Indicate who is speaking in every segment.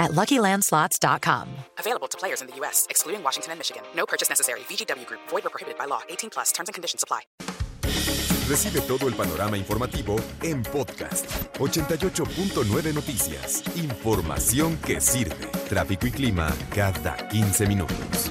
Speaker 1: at LuckyLandSlots.com.
Speaker 2: Available to players in the U.S., excluding Washington and Michigan. No purchase necessary. VGW Group. Void or prohibited by law. 18 plus. Terms and conditions apply.
Speaker 3: Recibe todo el panorama informativo en podcast 88.9 Noticias. Información que sirve. Tráfico y clima cada 15 minutos.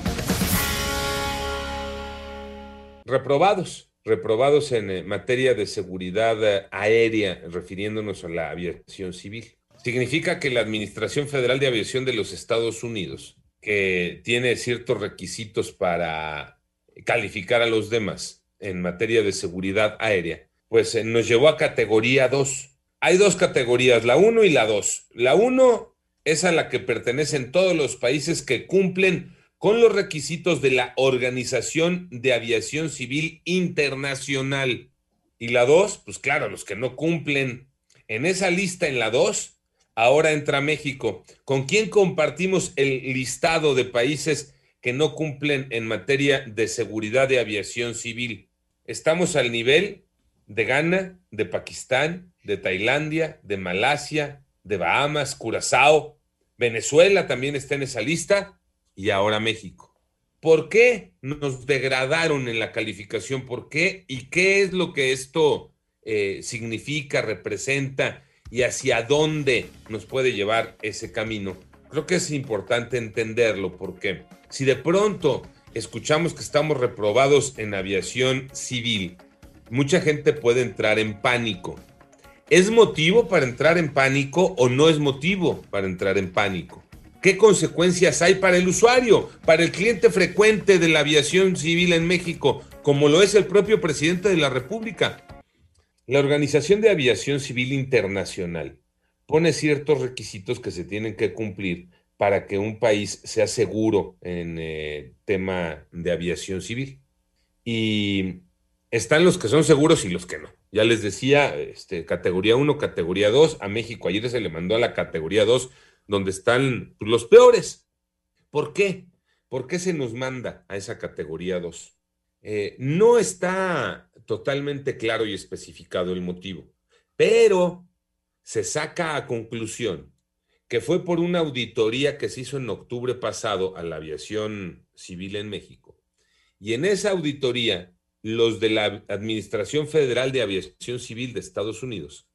Speaker 4: Reprobados. Reprobados en eh, materia de seguridad eh, aérea, refiriéndonos a la aviación civil. Significa que la Administración Federal de Aviación de los Estados Unidos, que tiene ciertos requisitos para calificar a los demás en materia de seguridad aérea, pues eh, nos llevó a categoría 2. Hay dos categorías, la 1 y la 2. La 1 es a la que pertenecen todos los países que cumplen con los requisitos de la Organización de Aviación Civil Internacional. Y la 2, pues claro, los que no cumplen. En esa lista, en la 2, ahora entra México. ¿Con quién compartimos el listado de países que no cumplen en materia de seguridad de aviación civil? Estamos al nivel de Ghana, de Pakistán, de Tailandia, de Malasia, de Bahamas, Curazao, Venezuela también está en esa lista y ahora México. ¿Por qué nos degradaron en la calificación? ¿Por qué? ¿Y qué es lo que esto eh, significa, representa y hacia dónde nos puede llevar ese camino? Creo que es importante entenderlo porque si de pronto escuchamos que estamos reprobados en aviación civil, mucha gente puede entrar en pánico. ¿Es motivo para entrar en pánico o no es motivo para entrar en pánico? ¿Qué consecuencias hay para el usuario, para el cliente frecuente de la aviación civil en México, como lo es el propio presidente de la República? La Organización de Aviación Civil Internacional pone ciertos requisitos que se tienen que cumplir para que un país sea seguro en eh, tema de aviación civil. Y están los que son seguros y los que no. Ya les decía, este, categoría 1, categoría 2, a México ayer se le mandó a la categoría 2 donde están los peores. ¿Por qué? ¿Por qué se nos manda a esa categoría 2? Eh, no está totalmente claro y especificado el motivo, pero se saca a conclusión que fue por una auditoría que se hizo en octubre pasado a la aviación civil en México. Y en esa auditoría, los de la Administración Federal de Aviación Civil de Estados Unidos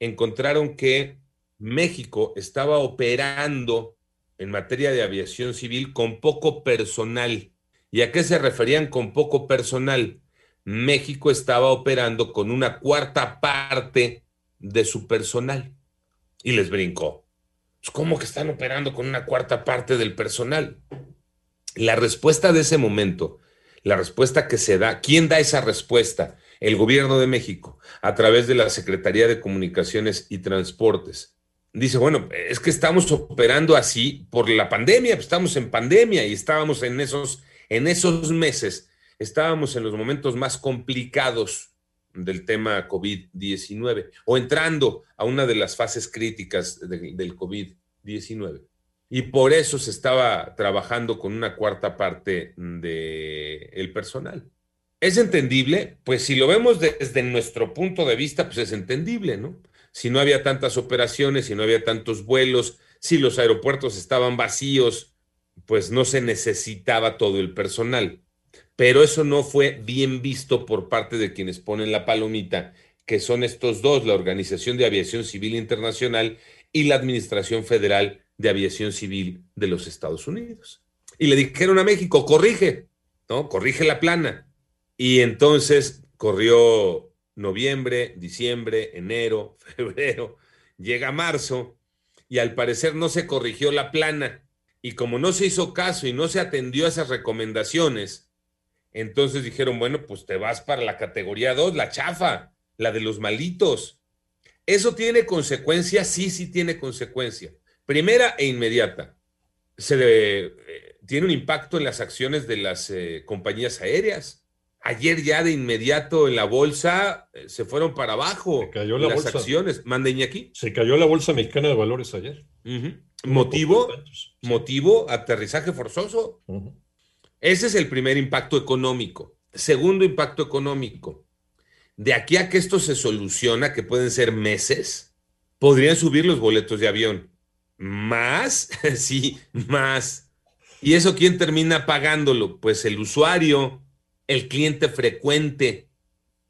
Speaker 4: encontraron que México estaba operando en materia de aviación civil con poco personal. ¿Y a qué se referían con poco personal? México estaba operando con una cuarta parte de su personal. Y les brincó. Pues, ¿Cómo que están operando con una cuarta parte del personal? La respuesta de ese momento, la respuesta que se da, ¿quién da esa respuesta? El gobierno de México, a través de la Secretaría de Comunicaciones y Transportes dice, bueno, es que estamos operando así por la pandemia, pues, estamos en pandemia y estábamos en esos, en esos meses, estábamos en los momentos más complicados del tema COVID-19 o entrando a una de las fases críticas del COVID-19. Y por eso se estaba trabajando con una cuarta parte del el personal. ¿Es entendible? Pues si lo vemos desde nuestro punto de vista, pues es entendible, ¿no? si no había tantas operaciones, si no había tantos vuelos, si los aeropuertos estaban vacíos, pues no se necesitaba todo el personal. Pero eso no fue bien visto por parte de quienes ponen la palomita, que son estos dos, la Organización de Aviación Civil Internacional y la Administración Federal de Aviación Civil de los Estados Unidos. Y le dijeron a México, corrige, ¿no? Corrige la plana. Y entonces corrió noviembre, diciembre, enero, febrero, llega marzo y al parecer no se corrigió la plana. Y como no se hizo caso y no se atendió a esas recomendaciones, entonces dijeron, bueno, pues te vas para la categoría 2, la chafa, la de los malitos. ¿Eso tiene consecuencia? Sí, sí tiene consecuencia. Primera e inmediata. Se eh, tiene un impacto en las acciones de las eh, compañías aéreas ayer ya de inmediato en la bolsa eh, se fueron para abajo.
Speaker 5: Se cayó la
Speaker 4: las
Speaker 5: bolsa.
Speaker 4: acciones. Manden aquí.
Speaker 5: Se cayó la bolsa mexicana de valores ayer.
Speaker 4: Motivo, motivo, aterrizaje forzoso. Ese es el primer impacto económico. Segundo impacto económico. De aquí a que esto se soluciona, que pueden ser meses, podrían subir los boletos de avión. Más, sí, más. ¿Y eso quién termina pagándolo? Pues el usuario, el cliente frecuente,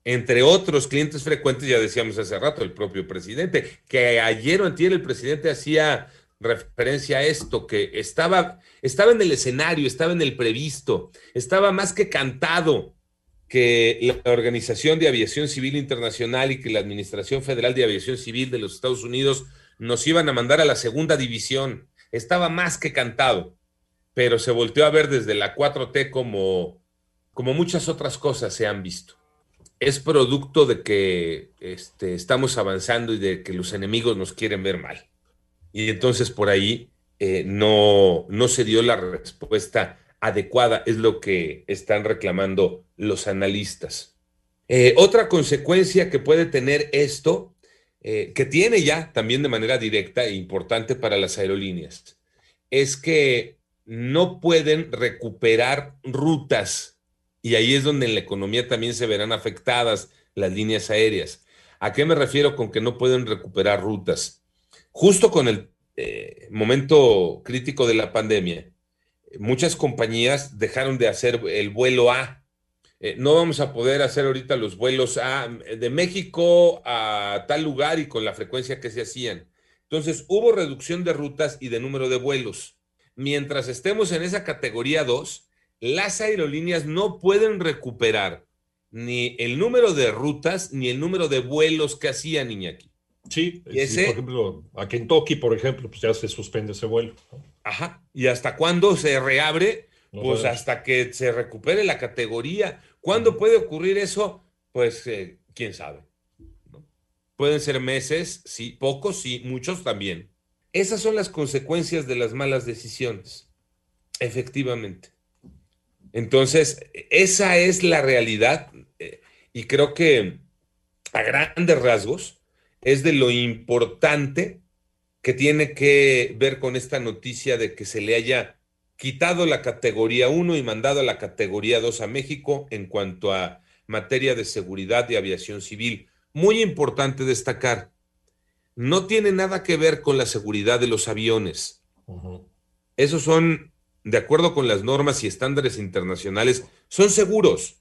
Speaker 4: entre otros clientes frecuentes, ya decíamos hace rato, el propio presidente, que ayer o antier el presidente hacía referencia a esto, que estaba, estaba en el escenario, estaba en el previsto, estaba más que cantado que la Organización de Aviación Civil Internacional y que la Administración Federal de Aviación Civil de los Estados Unidos nos iban a mandar a la segunda división. Estaba más que cantado, pero se volteó a ver desde la 4T como, como muchas otras cosas se han visto. Es producto de que este, estamos avanzando y de que los enemigos nos quieren ver mal. Y entonces por ahí eh, no, no se dio la respuesta adecuada, es lo que están reclamando los analistas. Eh, otra consecuencia que puede tener esto, eh, que tiene ya también de manera directa e importante para las aerolíneas, es que no pueden recuperar rutas y ahí es donde en la economía también se verán afectadas las líneas aéreas. ¿A qué me refiero con que no pueden recuperar rutas? Justo con el eh, momento crítico de la pandemia, muchas compañías dejaron de hacer el vuelo A. Eh, no vamos a poder hacer ahorita los vuelos A de México a tal lugar y con la frecuencia que se hacían. Entonces, hubo reducción de rutas y de número de vuelos. Mientras estemos en esa categoría 2, las aerolíneas no pueden recuperar ni el número de rutas ni el número de vuelos que hacían Iñaki.
Speaker 5: Sí,
Speaker 4: Y
Speaker 5: sí,
Speaker 4: ese-
Speaker 5: por ejemplo, a Kentucky, por ejemplo, pues ya se suspende ese vuelo.
Speaker 4: Ajá. ¿Y hasta cuándo se reabre?
Speaker 5: No
Speaker 4: pues hasta que se recupere la categoría. ¿Cuándo puede ocurrir eso? Pues eh, quién sabe. ¿no? Pueden ser meses, sí, pocos, sí, muchos también. Esas son las consecuencias de las malas decisiones. Efectivamente. Entonces, esa es la realidad eh, y creo que a grandes rasgos es de lo importante que tiene que ver con esta noticia de que se le haya quitado la categoría 1 y mandado a la categoría 2 a México en cuanto a materia de seguridad y aviación civil. Muy importante destacar, no tiene nada que ver con la seguridad de los aviones. Esos son, de acuerdo con las normas y estándares internacionales, son seguros.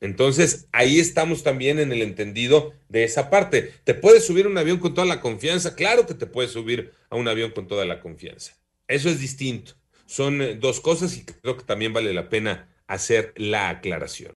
Speaker 4: Entonces, ahí estamos también en el entendido de esa parte. ¿Te puedes subir a un avión con toda la confianza? Claro que te puedes subir a un avión con toda la confianza. Eso es distinto. Son eh, dos cosas y creo que también vale la pena hacer la aclaración.